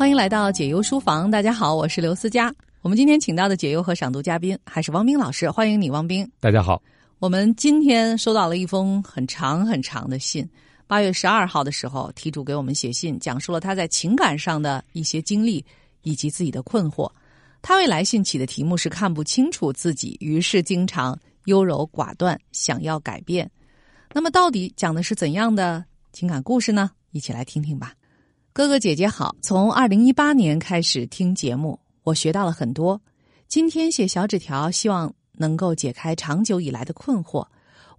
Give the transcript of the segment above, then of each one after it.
欢迎来到解忧书房，大家好，我是刘思佳。我们今天请到的解忧和赏读嘉宾还是汪冰老师，欢迎你，汪冰。大家好，我们今天收到了一封很长很长的信。八月十二号的时候，题主给我们写信，讲述了他在情感上的一些经历以及自己的困惑。他为来信起的题目是“看不清楚自己”，于是经常优柔寡断，想要改变。那么，到底讲的是怎样的情感故事呢？一起来听听吧。哥哥姐姐好，从二零一八年开始听节目，我学到了很多。今天写小纸条，希望能够解开长久以来的困惑。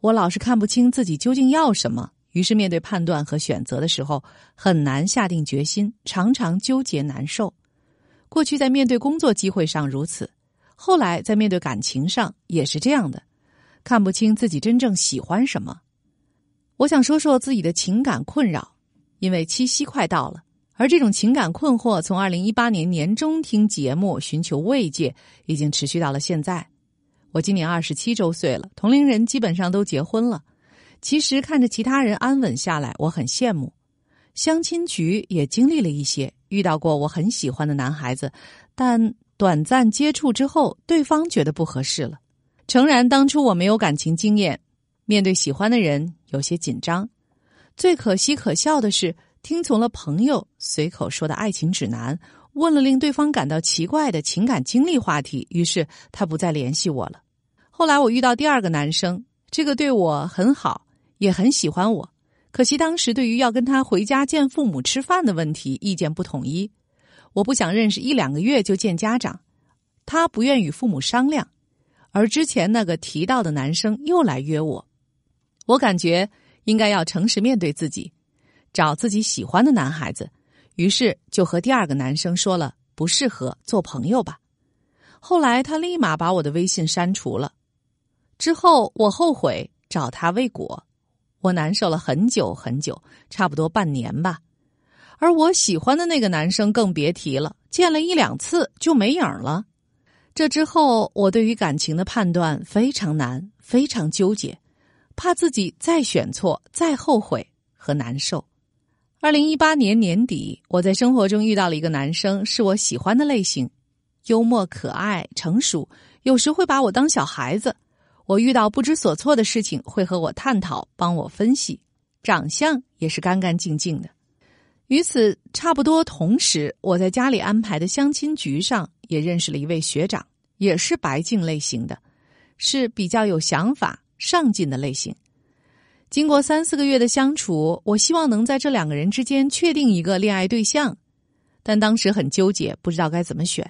我老是看不清自己究竟要什么，于是面对判断和选择的时候，很难下定决心，常常纠结难受。过去在面对工作机会上如此，后来在面对感情上也是这样的，看不清自己真正喜欢什么。我想说说自己的情感困扰，因为七夕快到了，而这种情感困惑从二零一八年年中听节目寻求慰藉，已经持续到了现在。我今年二十七周岁了，同龄人基本上都结婚了。其实看着其他人安稳下来，我很羡慕。相亲局也经历了一些，遇到过我很喜欢的男孩子，但短暂接触之后，对方觉得不合适了。诚然，当初我没有感情经验。面对喜欢的人，有些紧张。最可惜可笑的是，听从了朋友随口说的爱情指南，问了令对方感到奇怪的情感经历话题，于是他不再联系我了。后来我遇到第二个男生，这个对我很好，也很喜欢我。可惜当时对于要跟他回家见父母吃饭的问题，意见不统一。我不想认识一两个月就见家长，他不愿与父母商量，而之前那个提到的男生又来约我。我感觉应该要诚实面对自己，找自己喜欢的男孩子，于是就和第二个男生说了不适合做朋友吧。后来他立马把我的微信删除了。之后我后悔找他未果，我难受了很久很久，差不多半年吧。而我喜欢的那个男生更别提了，见了一两次就没影了。这之后，我对于感情的判断非常难，非常纠结。怕自己再选错、再后悔和难受。二零一八年年底，我在生活中遇到了一个男生，是我喜欢的类型，幽默、可爱、成熟，有时会把我当小孩子。我遇到不知所措的事情，会和我探讨，帮我分析。长相也是干干净净的。与此差不多同时，我在家里安排的相亲局上也认识了一位学长，也是白净类型的，是比较有想法。上进的类型，经过三四个月的相处，我希望能在这两个人之间确定一个恋爱对象，但当时很纠结，不知道该怎么选。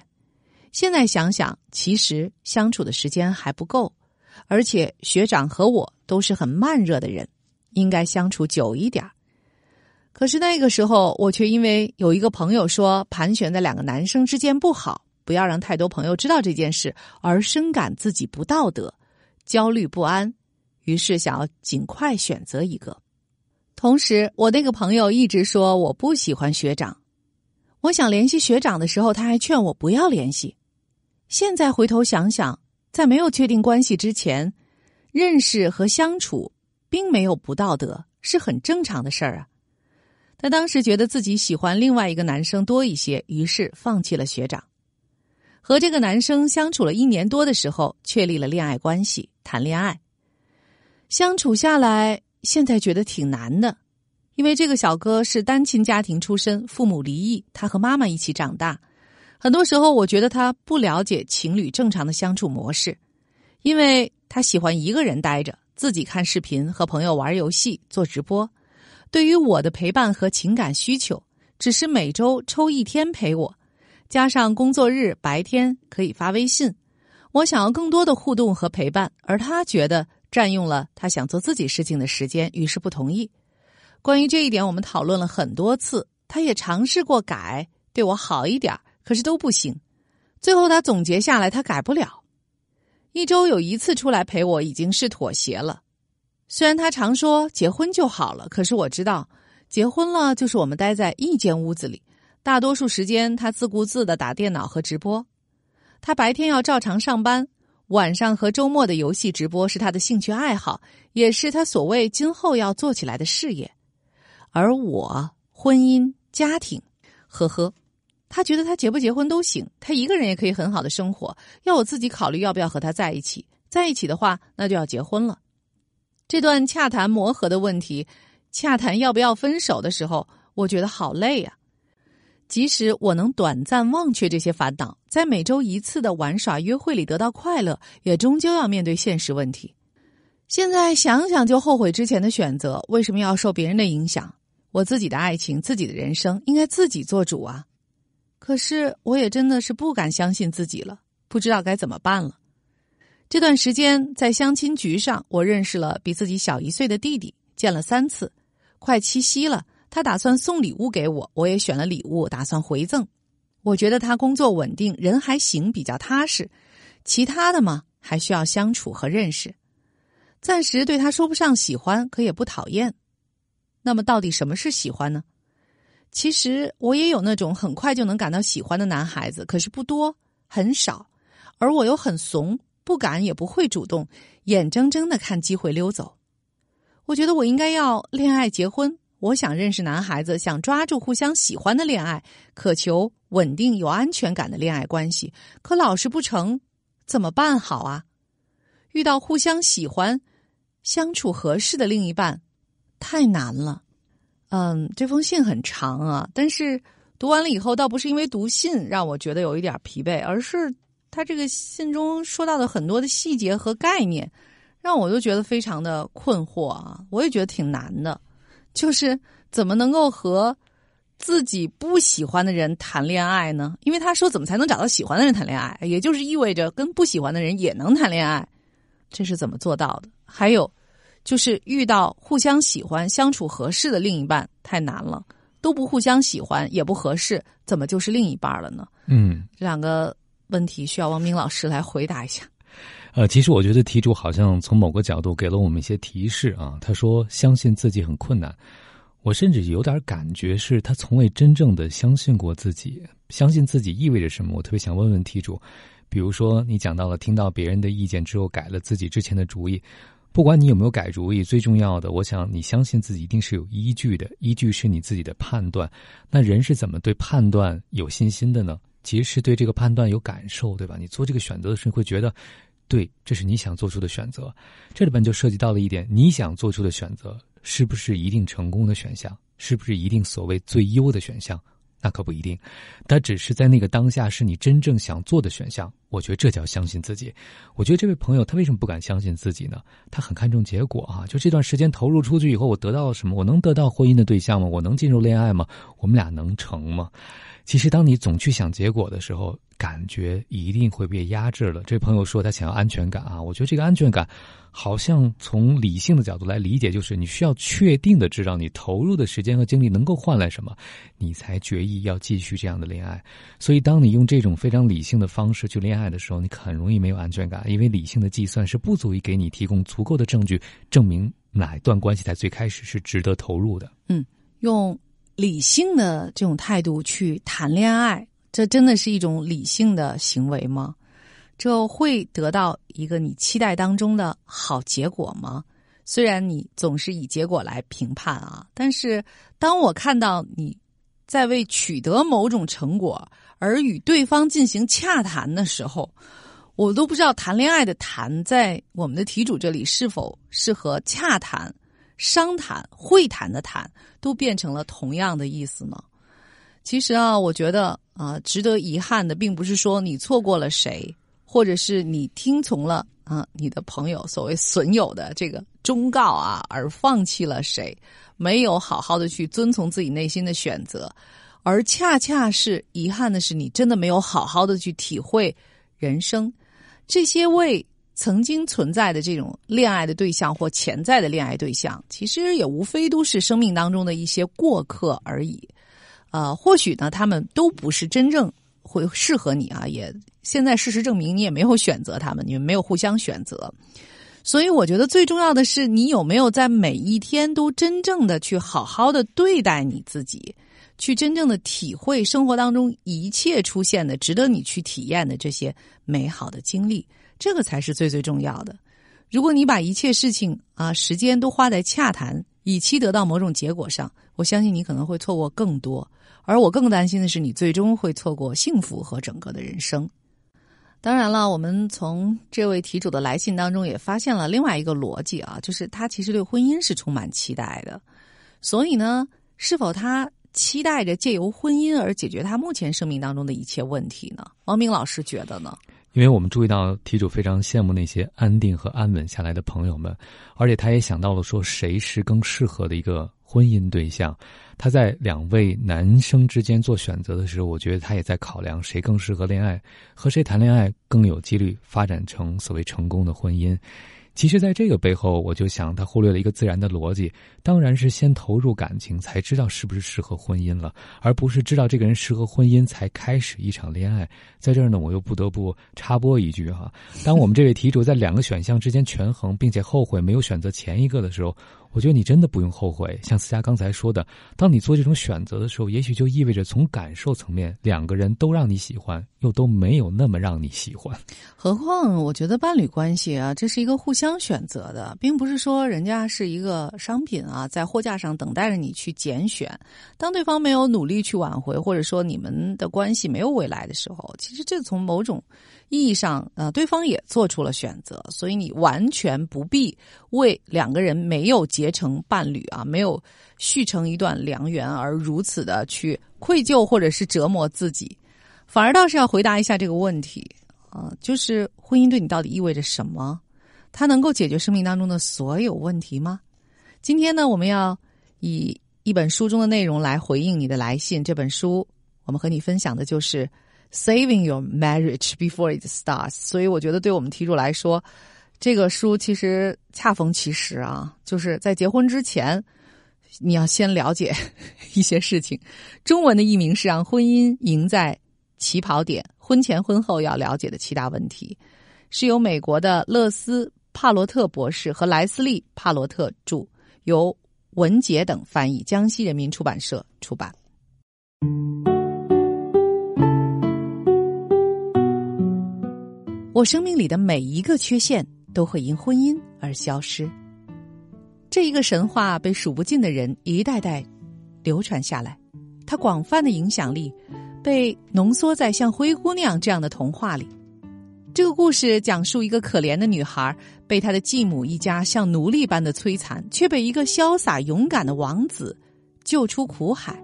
现在想想，其实相处的时间还不够，而且学长和我都是很慢热的人，应该相处久一点可是那个时候，我却因为有一个朋友说盘旋在两个男生之间不好，不要让太多朋友知道这件事，而深感自己不道德，焦虑不安。于是想要尽快选择一个，同时我那个朋友一直说我不喜欢学长，我想联系学长的时候，他还劝我不要联系。现在回头想想，在没有确定关系之前，认识和相处并没有不道德，是很正常的事儿啊。他当时觉得自己喜欢另外一个男生多一些，于是放弃了学长。和这个男生相处了一年多的时候，确立了恋爱关系，谈恋爱。相处下来，现在觉得挺难的，因为这个小哥是单亲家庭出身，父母离异，他和妈妈一起长大。很多时候，我觉得他不了解情侣正常的相处模式，因为他喜欢一个人待着，自己看视频，和朋友玩游戏、做直播。对于我的陪伴和情感需求，只是每周抽一天陪我，加上工作日白天可以发微信。我想要更多的互动和陪伴，而他觉得。占用了他想做自己事情的时间，于是不同意。关于这一点，我们讨论了很多次。他也尝试过改，对我好一点，可是都不行。最后他总结下来，他改不了。一周有一次出来陪我，已经是妥协了。虽然他常说结婚就好了，可是我知道，结婚了就是我们待在一间屋子里，大多数时间他自顾自的打电脑和直播。他白天要照常上班。晚上和周末的游戏直播是他的兴趣爱好，也是他所谓今后要做起来的事业。而我婚姻家庭，呵呵，他觉得他结不结婚都行，他一个人也可以很好的生活，要我自己考虑要不要和他在一起。在一起的话，那就要结婚了。这段洽谈磨合的问题，洽谈要不要分手的时候，我觉得好累呀。即使我能短暂忘却这些烦恼，在每周一次的玩耍约会里得到快乐，也终究要面对现实问题。现在想想就后悔之前的选择，为什么要受别人的影响？我自己的爱情，自己的人生，应该自己做主啊！可是我也真的是不敢相信自己了，不知道该怎么办了。这段时间在相亲局上，我认识了比自己小一岁的弟弟，见了三次。快七夕了。他打算送礼物给我，我也选了礼物，打算回赠。我觉得他工作稳定，人还行，比较踏实。其他的嘛，还需要相处和认识。暂时对他说不上喜欢，可也不讨厌。那么，到底什么是喜欢呢？其实我也有那种很快就能感到喜欢的男孩子，可是不多，很少。而我又很怂，不敢也不会主动，眼睁睁的看机会溜走。我觉得我应该要恋爱结婚。我想认识男孩子，想抓住互相喜欢的恋爱，渴求稳定有安全感的恋爱关系，可老是不成，怎么办好啊？遇到互相喜欢、相处合适的另一半，太难了。嗯，这封信很长啊，但是读完了以后，倒不是因为读信让我觉得有一点疲惫，而是他这个信中说到的很多的细节和概念，让我都觉得非常的困惑啊。我也觉得挺难的。就是怎么能够和自己不喜欢的人谈恋爱呢？因为他说怎么才能找到喜欢的人谈恋爱，也就是意味着跟不喜欢的人也能谈恋爱，这是怎么做到的？还有就是遇到互相喜欢、相处合适的另一半太难了，都不互相喜欢也不合适，怎么就是另一半了呢？嗯，这两个问题需要王明老师来回答一下。呃，其实我觉得题主好像从某个角度给了我们一些提示啊。他说相信自己很困难，我甚至有点感觉是他从未真正的相信过自己。相信自己意味着什么？我特别想问问题主。比如说，你讲到了听到别人的意见之后改了自己之前的主意，不管你有没有改主意，最重要的，我想你相信自己一定是有依据的，依据是你自己的判断。那人是怎么对判断有信心的呢？其实是对这个判断有感受，对吧？你做这个选择的时候会觉得。对，这是你想做出的选择，这里边就涉及到了一点：你想做出的选择是不是一定成功的选项？是不是一定所谓最优的选项？那可不一定，它只是在那个当下是你真正想做的选项。我觉得这叫相信自己。我觉得这位朋友他为什么不敢相信自己呢？他很看重结果啊！就这段时间投入出去以后，我得到了什么？我能得到婚姻的对象吗？我能进入恋爱吗？我们俩能成吗？其实，当你总去想结果的时候，感觉一定会被压制了。这位朋友说他想要安全感啊，我觉得这个安全感，好像从理性的角度来理解，就是你需要确定的知道你投入的时间和精力能够换来什么，你才决意要继续这样的恋爱。所以，当你用这种非常理性的方式去恋爱爱的时候，你很容易没有安全感，因为理性的计算是不足以给你提供足够的证据，证明哪一段关系在最开始是值得投入的。嗯，用。理性的这种态度去谈恋爱，这真的是一种理性的行为吗？这会得到一个你期待当中的好结果吗？虽然你总是以结果来评判啊，但是当我看到你在为取得某种成果而与对方进行洽谈的时候，我都不知道谈恋爱的“谈”在我们的题主这里是否适合洽谈。商谈、会谈的“谈”都变成了同样的意思呢？其实啊，我觉得啊，值得遗憾的，并不是说你错过了谁，或者是你听从了啊你的朋友所谓损友的这个忠告啊，而放弃了谁，没有好好的去遵从自己内心的选择，而恰恰是遗憾的是，你真的没有好好的去体会人生这些为。曾经存在的这种恋爱的对象或潜在的恋爱对象，其实也无非都是生命当中的一些过客而已。呃，或许呢，他们都不是真正会适合你啊。也现在事实证明，你也没有选择他们，你们没有互相选择。所以，我觉得最重要的是，你有没有在每一天都真正的去好好的对待你自己，去真正的体会生活当中一切出现的值得你去体验的这些美好的经历。这个才是最最重要的。如果你把一切事情啊时间都花在洽谈、以期得到某种结果上，我相信你可能会错过更多。而我更担心的是，你最终会错过幸福和整个的人生。当然了，我们从这位题主的来信当中也发现了另外一个逻辑啊，就是他其实对婚姻是充满期待的。所以呢，是否他期待着借由婚姻而解决他目前生命当中的一切问题呢？王明老师觉得呢？因为我们注意到题主非常羡慕那些安定和安稳下来的朋友们，而且他也想到了说谁是更适合的一个婚姻对象。他在两位男生之间做选择的时候，我觉得他也在考量谁更适合恋爱，和谁谈恋爱更有几率发展成所谓成功的婚姻。其实，在这个背后，我就想他忽略了一个自然的逻辑，当然是先投入感情，才知道是不是适合婚姻了，而不是知道这个人适合婚姻才开始一场恋爱。在这儿呢，我又不得不插播一句哈：当我们这位题主在两个选项之间权衡，并且后悔没有选择前一个的时候。我觉得你真的不用后悔，像思佳刚才说的，当你做这种选择的时候，也许就意味着从感受层面，两个人都让你喜欢，又都没有那么让你喜欢。何况，我觉得伴侣关系啊，这是一个互相选择的，并不是说人家是一个商品啊，在货架上等待着你去拣选。当对方没有努力去挽回，或者说你们的关系没有未来的时候，其实这从某种。意义上，呃，对方也做出了选择，所以你完全不必为两个人没有结成伴侣啊，没有续成一段良缘而如此的去愧疚或者是折磨自己，反而倒是要回答一下这个问题啊，就是婚姻对你到底意味着什么？它能够解决生命当中的所有问题吗？今天呢，我们要以一本书中的内容来回应你的来信。这本书，我们和你分享的就是。Saving your marriage before it starts，所以我觉得对我们题主来说，这个书其实恰逢其时啊，就是在结婚之前，你要先了解 一些事情。中文的译名是让婚姻赢在起跑点，婚前婚后要了解的七大问题，是由美国的勒斯帕罗特博士和莱斯利帕罗特著，由文杰等翻译，江西人民出版社出版。我生命里的每一个缺陷都会因婚姻而消失。这一个神话被数不尽的人一代代流传下来，它广泛的影响力被浓缩在像灰姑娘这样的童话里。这个故事讲述一个可怜的女孩被她的继母一家像奴隶般的摧残，却被一个潇洒勇敢的王子救出苦海，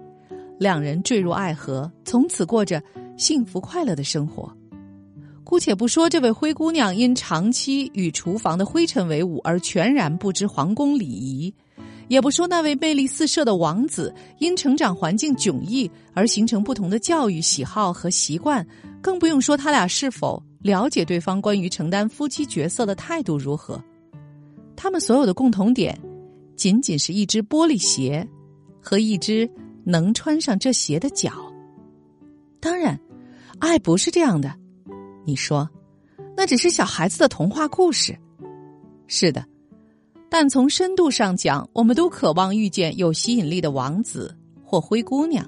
两人坠入爱河，从此过着幸福快乐的生活。姑且不说这位灰姑娘因长期与厨房的灰尘为伍而全然不知皇宫礼仪，也不说那位魅力四射的王子因成长环境迥异而形成不同的教育喜好和习惯，更不用说他俩是否了解对方关于承担夫妻角色的态度如何。他们所有的共同点，仅仅是一只玻璃鞋和一只能穿上这鞋的脚。当然，爱不是这样的。你说，那只是小孩子的童话故事。是的，但从深度上讲，我们都渴望遇见有吸引力的王子或灰姑娘，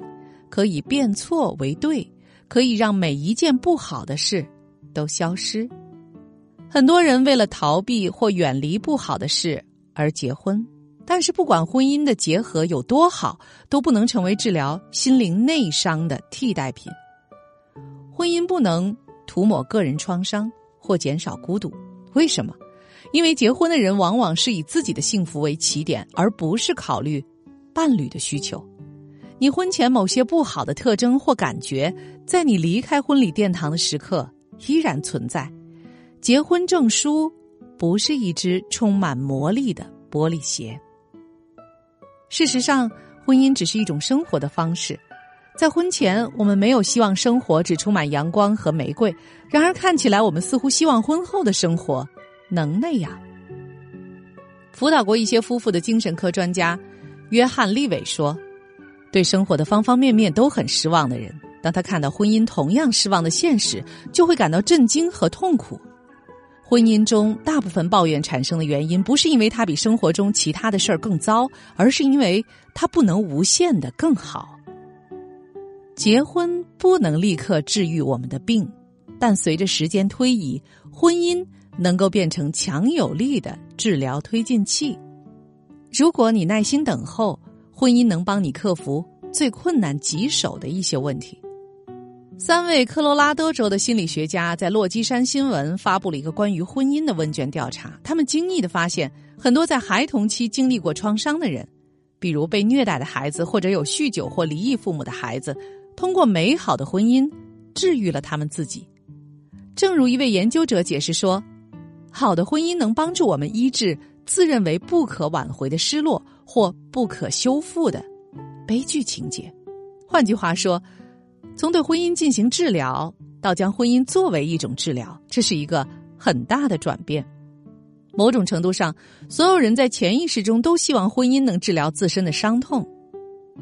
可以变错为对，可以让每一件不好的事都消失。很多人为了逃避或远离不好的事而结婚，但是不管婚姻的结合有多好，都不能成为治疗心灵内伤的替代品。婚姻不能。涂抹个人创伤或减少孤独，为什么？因为结婚的人往往是以自己的幸福为起点，而不是考虑伴侣的需求。你婚前某些不好的特征或感觉，在你离开婚礼殿堂的时刻依然存在。结婚证书不是一只充满魔力的玻璃鞋。事实上，婚姻只是一种生活的方式。在婚前，我们没有希望生活只充满阳光和玫瑰；然而，看起来我们似乎希望婚后的生活能那样。辅导过一些夫妇的精神科专家约翰利伟说：“对生活的方方面面都很失望的人，当他看到婚姻同样失望的现实，就会感到震惊和痛苦。婚姻中大部分抱怨产生的原因，不是因为他比生活中其他的事儿更糟，而是因为他不能无限的更好。”结婚不能立刻治愈我们的病，但随着时间推移，婚姻能够变成强有力的治疗推进器。如果你耐心等候，婚姻能帮你克服最困难棘手的一些问题。三位科罗拉多州的心理学家在洛基山新闻发布了一个关于婚姻的问卷调查，他们惊异的发现，很多在孩童期经历过创伤的人，比如被虐待的孩子，或者有酗酒或离异父母的孩子，通过美好的婚姻治愈了他们自己。正如一位研究者解释说，好的婚姻能帮助我们医治自认为不可挽回的失落或不可修复的悲剧情节。换句话说。从对婚姻进行治疗到将婚姻作为一种治疗，这是一个很大的转变。某种程度上，所有人在潜意识中都希望婚姻能治疗自身的伤痛。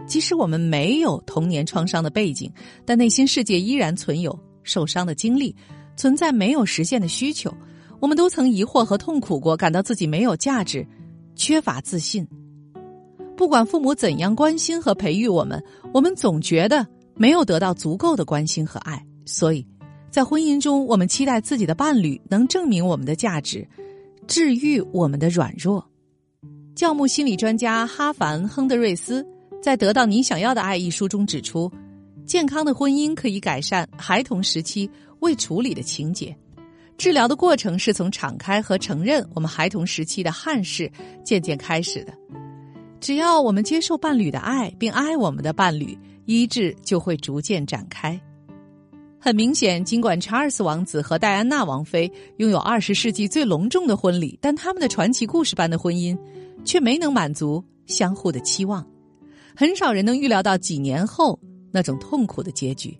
即使我们没有童年创伤的背景，但内心世界依然存有受伤的经历，存在没有实现的需求。我们都曾疑惑和痛苦过，感到自己没有价值，缺乏自信。不管父母怎样关心和培育我们，我们总觉得。没有得到足够的关心和爱，所以，在婚姻中，我们期待自己的伴侣能证明我们的价值，治愈我们的软弱。教牧心理专家哈凡·亨德瑞斯在《得到你想要的爱》一书中指出，健康的婚姻可以改善孩童时期未处理的情节。治疗的过程是从敞开和承认我们孩童时期的憾事渐渐开始的。只要我们接受伴侣的爱，并爱我们的伴侣。医治就会逐渐展开。很明显，尽管查尔斯王子和戴安娜王妃拥有二十世纪最隆重的婚礼，但他们的传奇故事般的婚姻却没能满足相互的期望。很少人能预料到几年后那种痛苦的结局。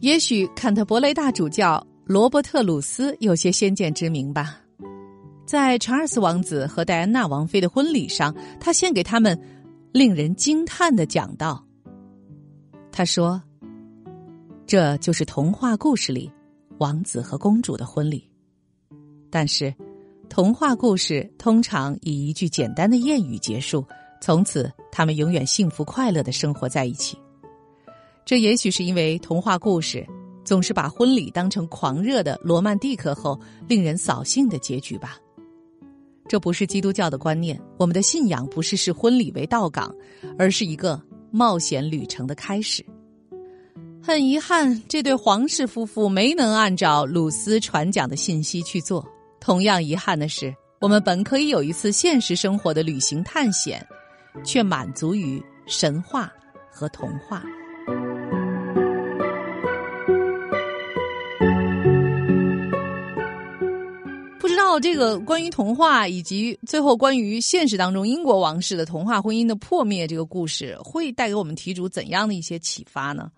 也许坎特伯雷大主教罗伯特·鲁斯有些先见之明吧。在查尔斯王子和戴安娜王妃的婚礼上，他献给他们令人惊叹的讲道。他说：“这就是童话故事里王子和公主的婚礼。但是，童话故事通常以一句简单的谚语结束，从此他们永远幸福快乐的生活在一起。这也许是因为童话故事总是把婚礼当成狂热的罗曼蒂克后令人扫兴的结局吧。这不是基督教的观念，我们的信仰不是视婚礼为道岗，而是一个。”冒险旅程的开始。很遗憾，这对皇室夫妇没能按照鲁斯传讲的信息去做。同样遗憾的是，我们本可以有一次现实生活的旅行探险，却满足于神话和童话。不知道这个关于童话以及最后关于现实当中英国王室的童话婚姻的破灭这个故事，会带给我们题主怎样的一些启发呢？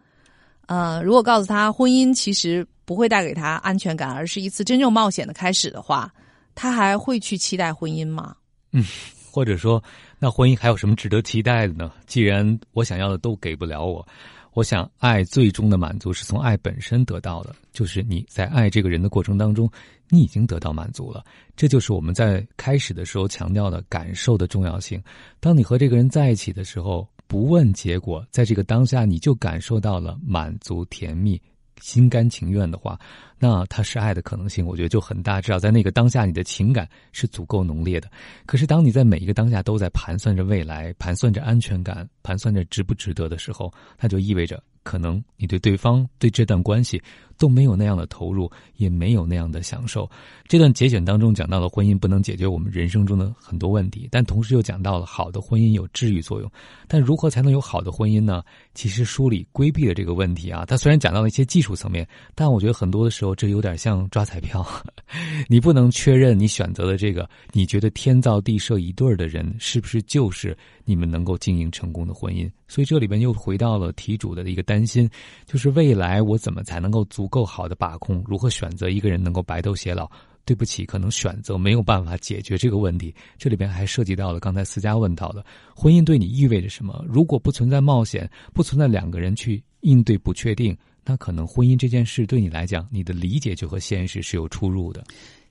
呃，如果告诉他婚姻其实不会带给他安全感，而是一次真正冒险的开始的话，他还会去期待婚姻吗？嗯，或者说，那婚姻还有什么值得期待的呢？既然我想要的都给不了我。我想，爱最终的满足是从爱本身得到的，就是你在爱这个人的过程当中，你已经得到满足了。这就是我们在开始的时候强调的感受的重要性。当你和这个人在一起的时候，不问结果，在这个当下你就感受到了满足、甜蜜。心甘情愿的话，那他是爱的可能性，我觉得就很大。至少在那个当下，你的情感是足够浓烈的。可是，当你在每一个当下都在盘算着未来、盘算着安全感、盘算着值不值得的时候，那就意味着可能你对对方、对这段关系。都没有那样的投入，也没有那样的享受。这段节选当中讲到了婚姻不能解决我们人生中的很多问题，但同时又讲到了好的婚姻有治愈作用。但如何才能有好的婚姻呢？其实书里规避了这个问题啊。他虽然讲到了一些技术层面，但我觉得很多的时候这有点像抓彩票，你不能确认你选择的这个你觉得天造地设一对儿的人是不是就是你们能够经营成功的婚姻。所以这里边又回到了题主的一个担心，就是未来我怎么才能够足够好的把控，如何选择一个人能够白头偕老？对不起，可能选择没有办法解决这个问题。这里边还涉及到了刚才思佳问到的，婚姻对你意味着什么？如果不存在冒险，不存在两个人去应对不确定，那可能婚姻这件事对你来讲，你的理解就和现实是有出入的。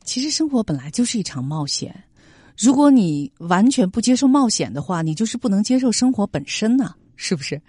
其实生活本来就是一场冒险。如果你完全不接受冒险的话，你就是不能接受生活本身呢。是不是？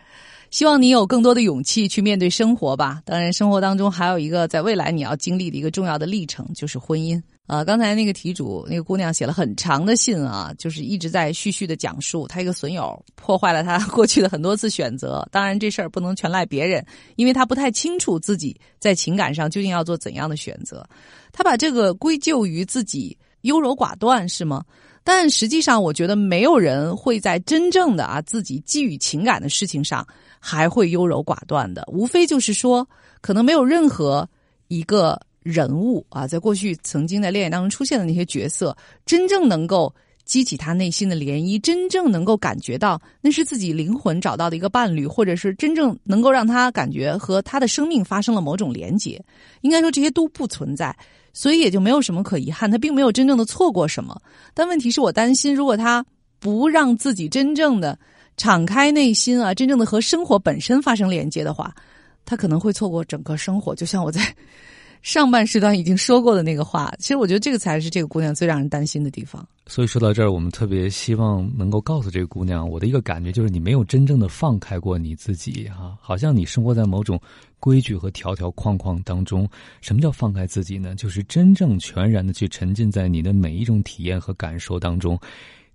希望你有更多的勇气去面对生活吧。当然，生活当中还有一个在未来你要经历的一个重要的历程，就是婚姻。呃，刚才那个题主那个姑娘写了很长的信啊，就是一直在絮絮的讲述她一个损友破坏了她 过去的很多次选择。当然，这事儿不能全赖别人，因为她不太清楚自己在情感上究竟要做怎样的选择。她把这个归咎于自己优柔寡断，是吗？但实际上，我觉得没有人会在真正的啊自己寄予情感的事情上还会优柔寡断的。无非就是说，可能没有任何一个。人物啊，在过去曾经在恋爱当中出现的那些角色，真正能够激起他内心的涟漪，真正能够感觉到那是自己灵魂找到的一个伴侣，或者是真正能够让他感觉和他的生命发生了某种连结。应该说这些都不存在，所以也就没有什么可遗憾。他并没有真正的错过什么。但问题是我担心，如果他不让自己真正的敞开内心啊，真正的和生活本身发生连接的话，他可能会错过整个生活。就像我在。上半时段已经说过的那个话，其实我觉得这个才是这个姑娘最让人担心的地方。所以说到这儿，我们特别希望能够告诉这个姑娘，我的一个感觉就是你没有真正的放开过你自己哈，好像你生活在某种规矩和条条框框当中。什么叫放开自己呢？就是真正全然的去沉浸在你的每一种体验和感受当中。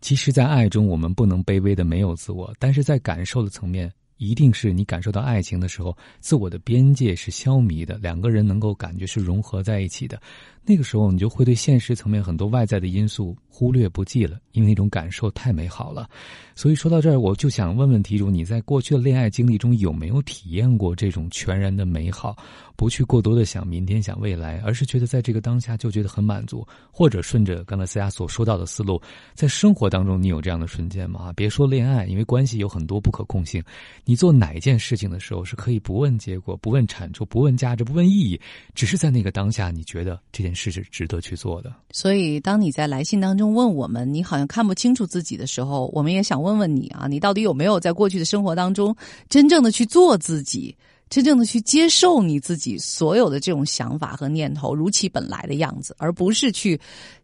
其实，在爱中，我们不能卑微的没有自我，但是在感受的层面。一定是你感受到爱情的时候，自我的边界是消弭的，两个人能够感觉是融合在一起的。那个时候，你就会对现实层面很多外在的因素忽略不计了，因为那种感受太美好了。所以说到这儿，我就想问问题主，你在过去的恋爱经历中有没有体验过这种全然的美好？不去过多的想明天、想未来，而是觉得在这个当下就觉得很满足。或者顺着刚才思佳所说到的思路，在生活当中你有这样的瞬间吗？别说恋爱，因为关系有很多不可控性。你做哪一件事情的时候是可以不问结果、不问产出、不问价值、不问意义，只是在那个当下你觉得这件。事是值得去做的。所以，当你在来信当中问我们，你好像看不清楚自己的时候，我们也想问问你啊，你到底有没有在过去的生活当中，真正的去做自己，真正的去接受你自己所有的这种想法和念头，如其本来的样子，而不是去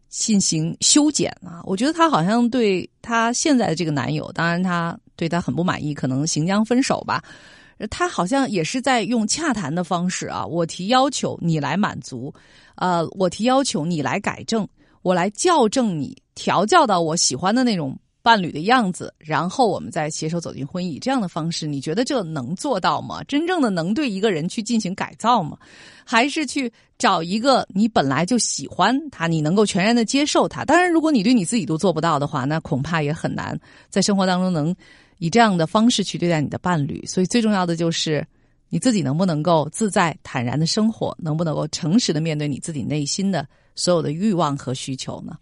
进行修剪啊？我觉得她好像对她现在的这个男友，当然她对他很不满意，可能行将分手吧。他好像也是在用洽谈的方式啊，我提要求你来满足，呃，我提要求你来改正，我来校正你，调教到我喜欢的那种伴侣的样子，然后我们再携手走进婚姻。这样的方式，你觉得这能做到吗？真正的能对一个人去进行改造吗？还是去找一个你本来就喜欢他，你能够全然的接受他？当然，如果你对你自己都做不到的话，那恐怕也很难在生活当中能。以这样的方式去对待你的伴侣，所以最重要的就是你自己能不能够自在坦然的生活，能不能够诚实的面对你自己内心的所有的欲望和需求呢？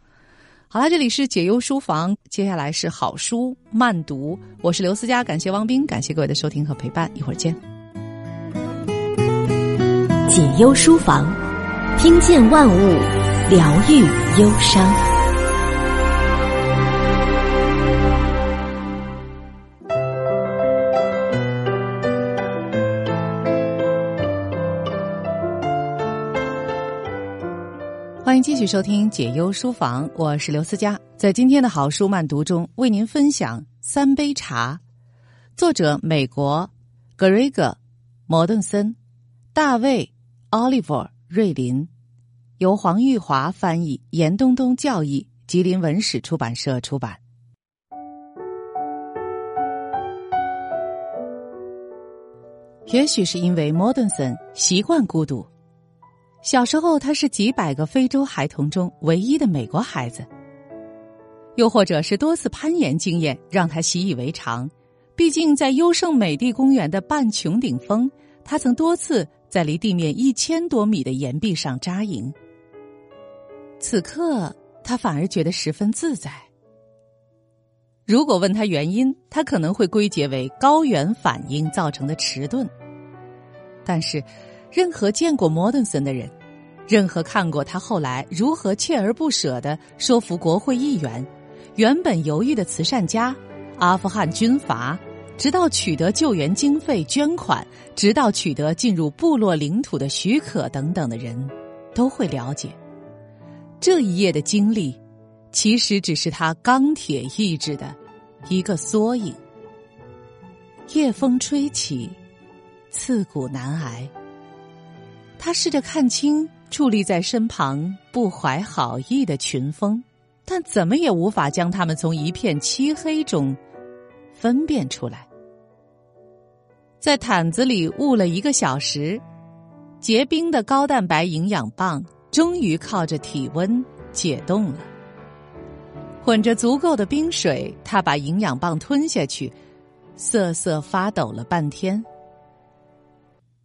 好了，这里是解忧书房，接下来是好书慢读，我是刘思佳，感谢汪斌，感谢各位的收听和陪伴，一会儿见。解忧书房，听见万物，疗愈忧伤。继续收听解忧书房，我是刘思佳。在今天的好书慢读中，为您分享《三杯茶》，作者美国格瑞格·摩顿森，大卫·奥利弗·瑞林，由黄玉华翻译，严冬冬教译，吉林文史出版社出版。也许是因为摩顿森习惯孤独。小时候，他是几百个非洲孩童中唯一的美国孩子。又或者是多次攀岩经验让他习以为常。毕竟，在优胜美地公园的半穹顶峰，他曾多次在离地面一千多米的岩壁上扎营。此刻，他反而觉得十分自在。如果问他原因，他可能会归结为高原反应造成的迟钝。但是。任何见过摩顿森的人，任何看过他后来如何锲而不舍的说服国会议员，原本犹豫的慈善家，阿富汗军阀，直到取得救援经费捐款，直到取得进入部落领土的许可等等的人，都会了解，这一夜的经历，其实只是他钢铁意志的一个缩影。夜风吹起，刺骨难挨。他试着看清矗立在身旁，不怀好意的群峰，但怎么也无法将他们从一片漆黑中分辨出来。在毯子里捂了一个小时，结冰的高蛋白营养棒终于靠着体温解冻了。混着足够的冰水，他把营养棒吞下去，瑟瑟发抖了半天。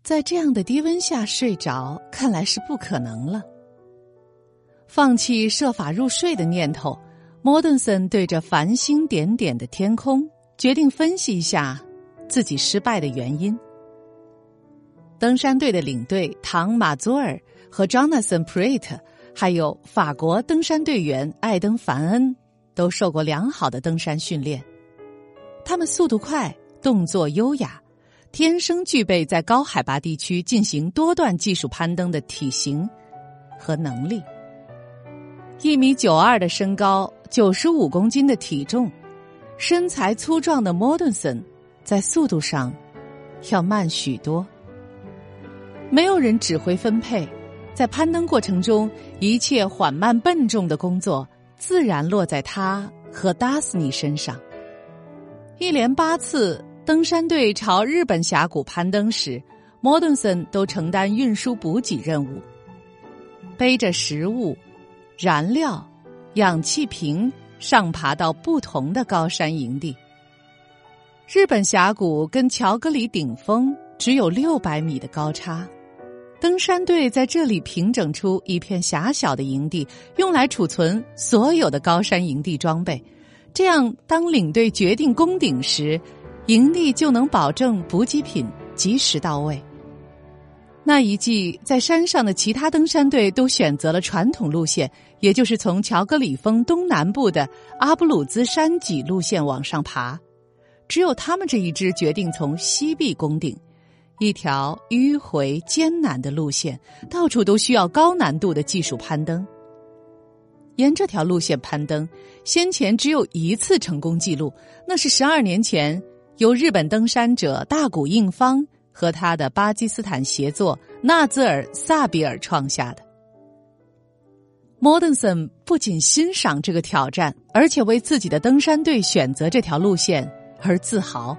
在这样的低温下睡着，看来是不可能了。放弃设法入睡的念头，莫顿森对着繁星点点的天空，决定分析一下自己失败的原因。登山队的领队唐马佐尔和 Jonathan Prat，还有法国登山队员艾登凡恩，都受过良好的登山训练，他们速度快，动作优雅。天生具备在高海拔地区进行多段技术攀登的体型和能力。一米九二的身高，九十五公斤的体重，身材粗壮的莫顿森，在速度上要慢许多。没有人指挥分配，在攀登过程中，一切缓慢笨重的工作自然落在他和达斯尼身上。一连八次。登山队朝日本峡谷攀登时，莫顿森都承担运输补给任务，背着食物、燃料、氧气瓶上爬到不同的高山营地。日本峡谷跟乔戈里顶峰只有六百米的高差，登山队在这里平整出一片狭小的营地，用来储存所有的高山营地装备。这样，当领队决定攻顶时。盈利就能保证补给品及时到位。那一季，在山上的其他登山队都选择了传统路线，也就是从乔戈里峰东南部的阿布鲁兹山脊路线往上爬。只有他们这一支决定从西壁攻顶，一条迂回艰难的路线，到处都需要高难度的技术攀登。沿这条路线攀登，先前只有一次成功记录，那是十二年前。由日本登山者大谷应方和他的巴基斯坦协作纳兹尔萨比尔创下的。莫登森不仅欣赏这个挑战，而且为自己的登山队选择这条路线而自豪。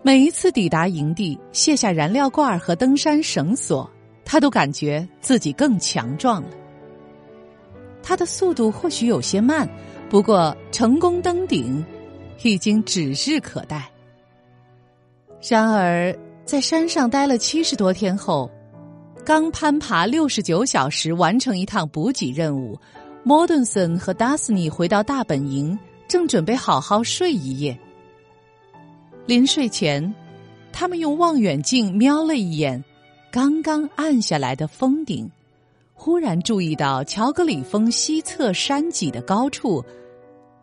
每一次抵达营地，卸下燃料罐和登山绳索，他都感觉自己更强壮了。他的速度或许有些慢，不过成功登顶。已经指日可待。然而，在山上待了七十多天后，刚攀爬六十九小时完成一趟补给任务，莫顿森和达斯尼回到大本营，正准备好好睡一夜。临睡前，他们用望远镜瞄了一眼刚刚暗下来的峰顶，忽然注意到乔格里峰西侧山脊的高处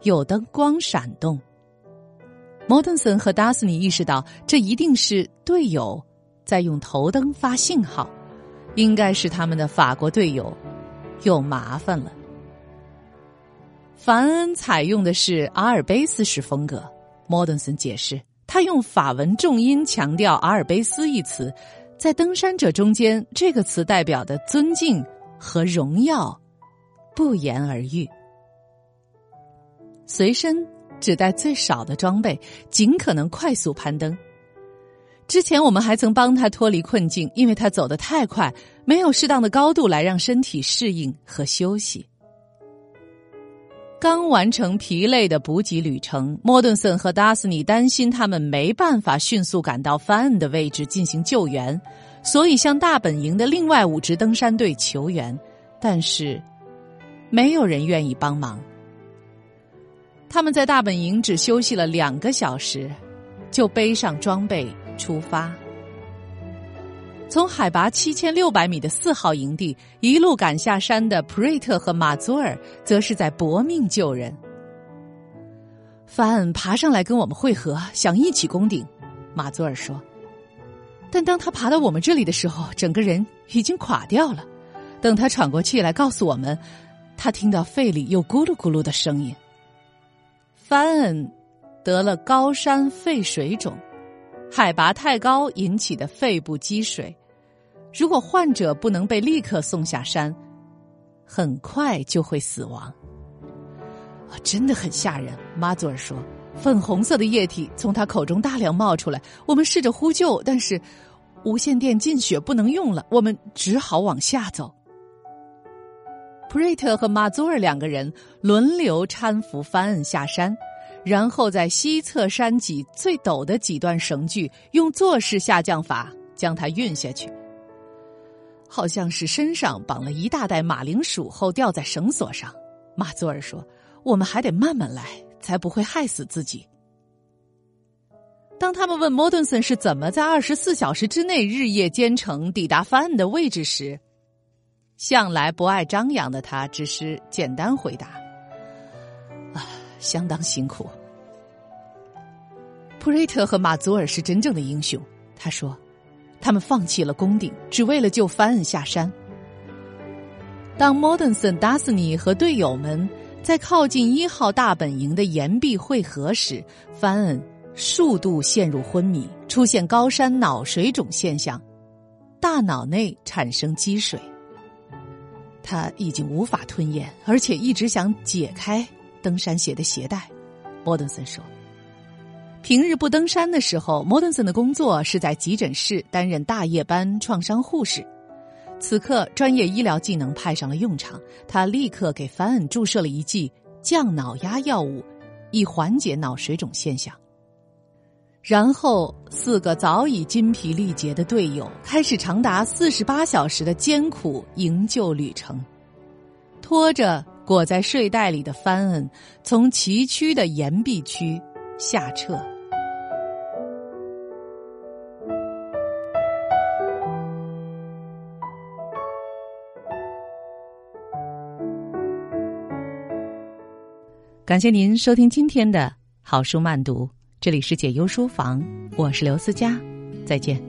有灯光闪动。莫顿森和达斯尼意识到，这一定是队友在用头灯发信号，应该是他们的法国队友有麻烦了。凡恩采用的是阿尔卑斯式风格，莫顿森解释，他用法文重音强调“阿尔卑斯”一词，在登山者中间，这个词代表的尊敬和荣耀不言而喻。随身。只带最少的装备，尽可能快速攀登。之前我们还曾帮他脱离困境，因为他走得太快，没有适当的高度来让身体适应和休息。刚完成疲累的补给旅程，莫顿森和达斯尼担心他们没办法迅速赶到翻恩的位置进行救援，所以向大本营的另外五支登山队求援，但是没有人愿意帮忙。他们在大本营只休息了两个小时，就背上装备出发。从海拔七千六百米的四号营地一路赶下山的普瑞特和马祖尔，则是在搏命救人。范爬上来跟我们会合，想一起攻顶。马祖尔说：“但当他爬到我们这里的时候，整个人已经垮掉了。等他喘过气来，告诉我们，他听到肺里有咕噜咕噜的声音。”范恩得了高山肺水肿，海拔太高引起的肺部积水，如果患者不能被立刻送下山，很快就会死亡。啊，真的很吓人。马祖尔说，粉红色的液体从他口中大量冒出来。我们试着呼救，但是无线电进血不能用了，我们只好往下走。普瑞特和马祖尔两个人轮流搀扶范恩下山，然后在西侧山脊最陡的几段绳距用坐式下降法将他运下去。好像是身上绑了一大袋马铃薯后吊在绳索上。马祖尔说：“我们还得慢慢来，才不会害死自己。”当他们问莫顿森是怎么在二十四小时之内日夜兼程抵达范恩的位置时，向来不爱张扬的他只是简单回答：“啊，相当辛苦。”普瑞特和马祖尔是真正的英雄，他说。他们放弃了攻顶，只为了救范恩下山。当莫顿森、达斯尼和队友们在靠近一号大本营的岩壁汇合时，范恩数度陷入昏迷，出现高山脑水肿现象，大脑内产生积水。他已经无法吞咽，而且一直想解开登山鞋的鞋带。莫顿森说。平日不登山的时候，莫顿森的工作是在急诊室担任大夜班创伤护士。此刻，专业医疗技能派上了用场，他立刻给凡恩注射了一剂降脑压药物，以缓解脑水肿现象。然后，四个早已筋疲力竭的队友开始长达四十八小时的艰苦营救旅程，拖着裹在睡袋里的范恩从崎岖的岩壁区下撤。感谢您收听今天的好书慢读，这里是解忧书房，我是刘思佳，再见。